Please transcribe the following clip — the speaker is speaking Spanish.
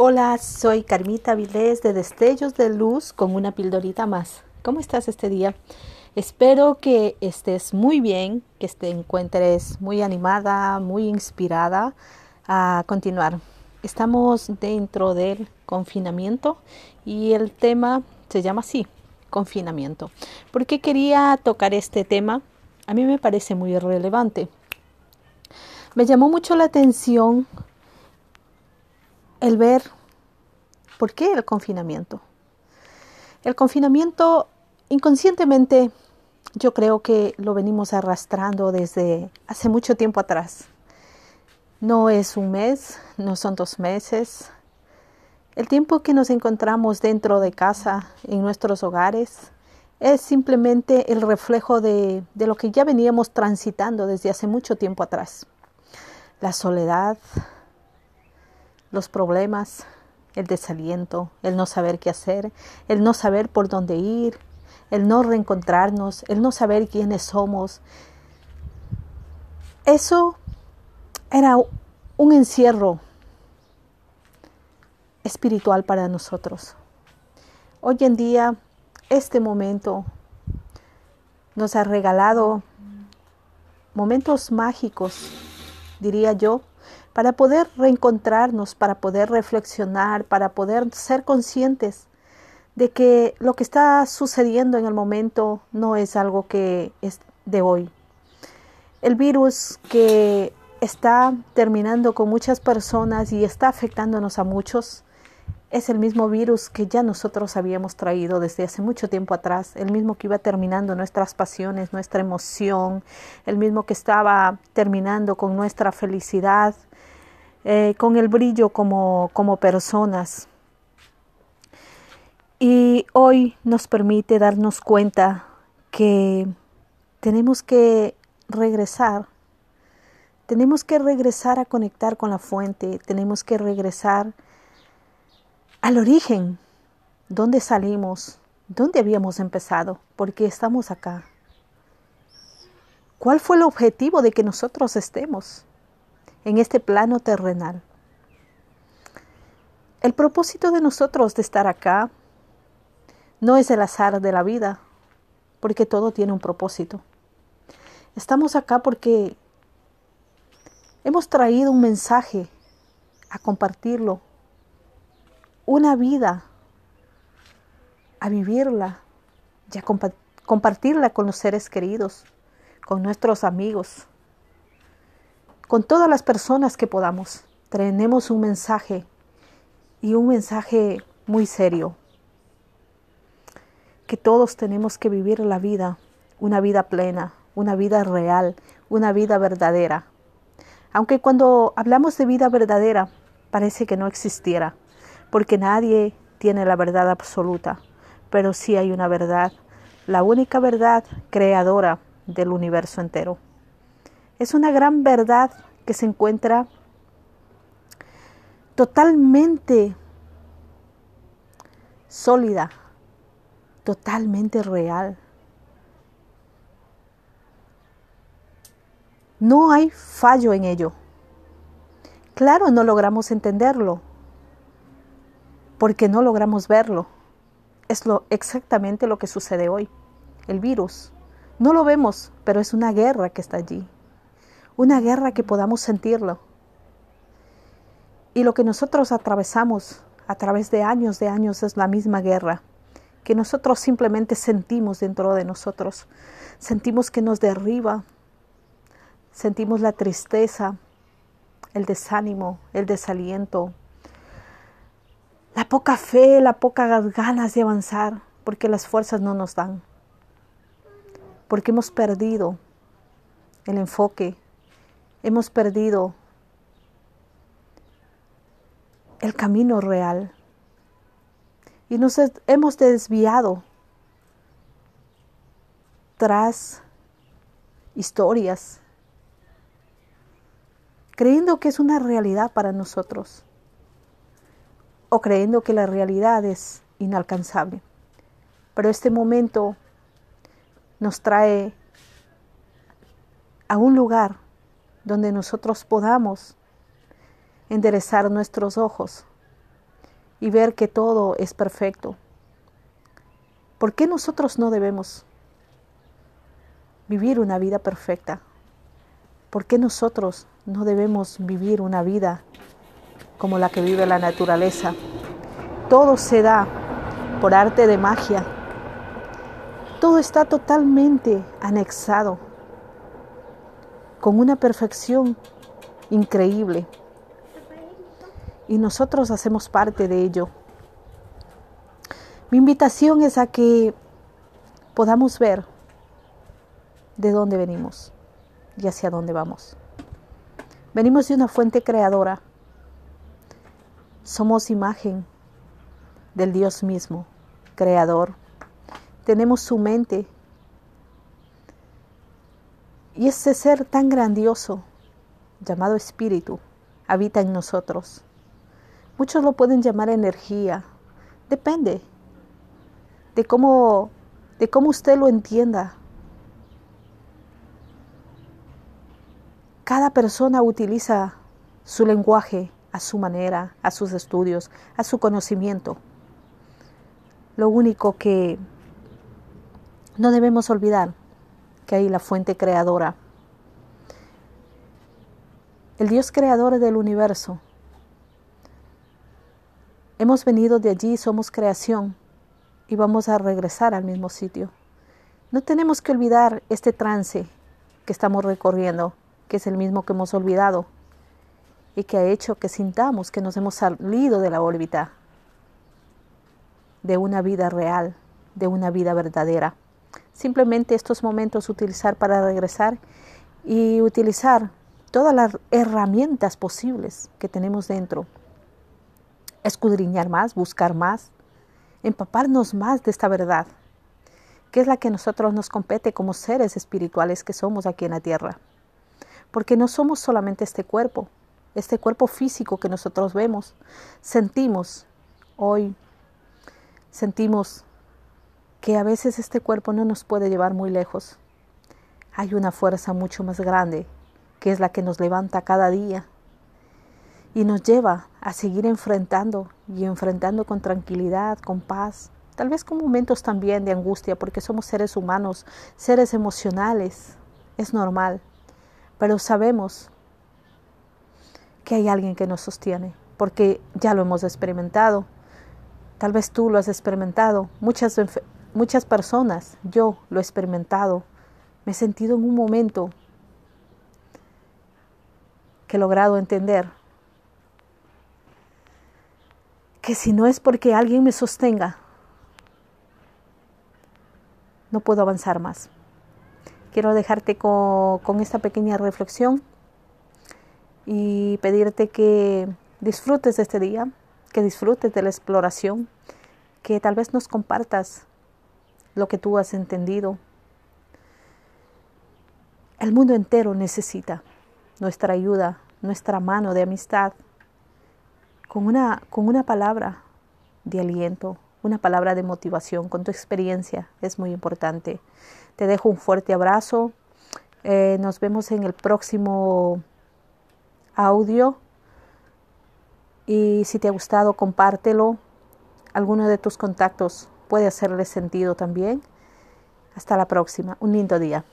Hola, soy Carmita Vilés de Destellos de Luz con una pildorita más. ¿Cómo estás este día? Espero que estés muy bien, que te encuentres muy animada, muy inspirada a continuar. Estamos dentro del confinamiento y el tema se llama así, confinamiento. ¿Por qué quería tocar este tema? A mí me parece muy relevante. Me llamó mucho la atención el ver por qué el confinamiento. El confinamiento inconscientemente yo creo que lo venimos arrastrando desde hace mucho tiempo atrás. No es un mes, no son dos meses. El tiempo que nos encontramos dentro de casa, en nuestros hogares, es simplemente el reflejo de, de lo que ya veníamos transitando desde hace mucho tiempo atrás. La soledad, los problemas, el desaliento, el no saber qué hacer, el no saber por dónde ir, el no reencontrarnos, el no saber quiénes somos. Eso era un encierro espiritual para nosotros. Hoy en día, este momento nos ha regalado momentos mágicos, diría yo, para poder reencontrarnos, para poder reflexionar, para poder ser conscientes de que lo que está sucediendo en el momento no es algo que es de hoy. El virus que está terminando con muchas personas y está afectándonos a muchos es el mismo virus que ya nosotros habíamos traído desde hace mucho tiempo atrás, el mismo que iba terminando nuestras pasiones, nuestra emoción, el mismo que estaba terminando con nuestra felicidad, eh, con el brillo como, como personas. Y hoy nos permite darnos cuenta que tenemos que regresar, tenemos que regresar a conectar con la fuente, tenemos que regresar al origen, dónde salimos, dónde habíamos empezado, porque estamos acá. ¿Cuál fue el objetivo de que nosotros estemos? en este plano terrenal. El propósito de nosotros de estar acá no es el azar de la vida, porque todo tiene un propósito. Estamos acá porque hemos traído un mensaje a compartirlo, una vida, a vivirla y a compartirla con los seres queridos, con nuestros amigos, con todas las personas que podamos. Tenemos un mensaje y un mensaje muy serio. Que todos tenemos que vivir la vida, una vida plena, una vida real, una vida verdadera. Aunque cuando hablamos de vida verdadera parece que no existiera, porque nadie tiene la verdad absoluta, pero sí hay una verdad, la única verdad creadora del universo entero. Es una gran verdad que se encuentra totalmente sólida, totalmente real. No hay fallo en ello. Claro, no logramos entenderlo, porque no logramos verlo. Es lo, exactamente lo que sucede hoy. El virus. No lo vemos, pero es una guerra que está allí una guerra que podamos sentirlo. Y lo que nosotros atravesamos a través de años de años es la misma guerra que nosotros simplemente sentimos dentro de nosotros. Sentimos que nos derriba, sentimos la tristeza, el desánimo, el desaliento, la poca fe, la poca ganas de avanzar, porque las fuerzas no nos dan, porque hemos perdido el enfoque, hemos perdido el camino real. Y nos hemos desviado tras historias, creyendo que es una realidad para nosotros o creyendo que la realidad es inalcanzable. Pero este momento nos trae a un lugar donde nosotros podamos enderezar nuestros ojos y ver que todo es perfecto. ¿Por qué nosotros no debemos vivir una vida perfecta? ¿Por qué nosotros no debemos vivir una vida como la que vive la naturaleza? Todo se da por arte de magia. Todo está totalmente anexado con una perfección increíble. Y nosotros hacemos parte de ello. Mi invitación es a que podamos ver de dónde venimos y hacia dónde vamos. Venimos de una fuente creadora. Somos imagen del Dios mismo, creador. Tenemos su mente. Y ese ser tan grandioso, llamado espíritu, habita en nosotros. Muchos lo pueden llamar energía. Depende de cómo, de cómo usted lo entienda. Cada persona utiliza su lenguaje a su manera, a sus estudios, a su conocimiento. Lo único que no debemos olvidar que hay la fuente creadora. El Dios creador del universo. Hemos venido de allí, somos creación y vamos a regresar al mismo sitio. No tenemos que olvidar este trance que estamos recorriendo, que es el mismo que hemos olvidado y que ha hecho que sintamos que nos hemos salido de la órbita de una vida real, de una vida verdadera. Simplemente estos momentos utilizar para regresar y utilizar todas las herramientas posibles que tenemos dentro. Escudriñar más, buscar más, empaparnos más de esta verdad, que es la que nosotros nos compete como seres espirituales que somos aquí en la tierra. Porque no somos solamente este cuerpo, este cuerpo físico que nosotros vemos, sentimos hoy sentimos que a veces este cuerpo no nos puede llevar muy lejos. Hay una fuerza mucho más grande, que es la que nos levanta cada día y nos lleva a seguir enfrentando y enfrentando con tranquilidad, con paz, tal vez con momentos también de angustia, porque somos seres humanos, seres emocionales, es normal, pero sabemos que hay alguien que nos sostiene, porque ya lo hemos experimentado Tal vez tú lo has experimentado, muchas, muchas personas, yo lo he experimentado. Me he sentido en un momento que he logrado entender que si no es porque alguien me sostenga, no puedo avanzar más. Quiero dejarte con, con esta pequeña reflexión y pedirte que disfrutes de este día, que disfrutes de la exploración, que tal vez nos compartas lo que tú has entendido. El mundo entero necesita nuestra ayuda, nuestra mano de amistad, con una, con una palabra de aliento, una palabra de motivación, con tu experiencia, es muy importante. Te dejo un fuerte abrazo. Eh, nos vemos en el próximo audio. Y si te ha gustado, compártelo. Alguno de tus contactos puede hacerle sentido también. Hasta la próxima. Un lindo día.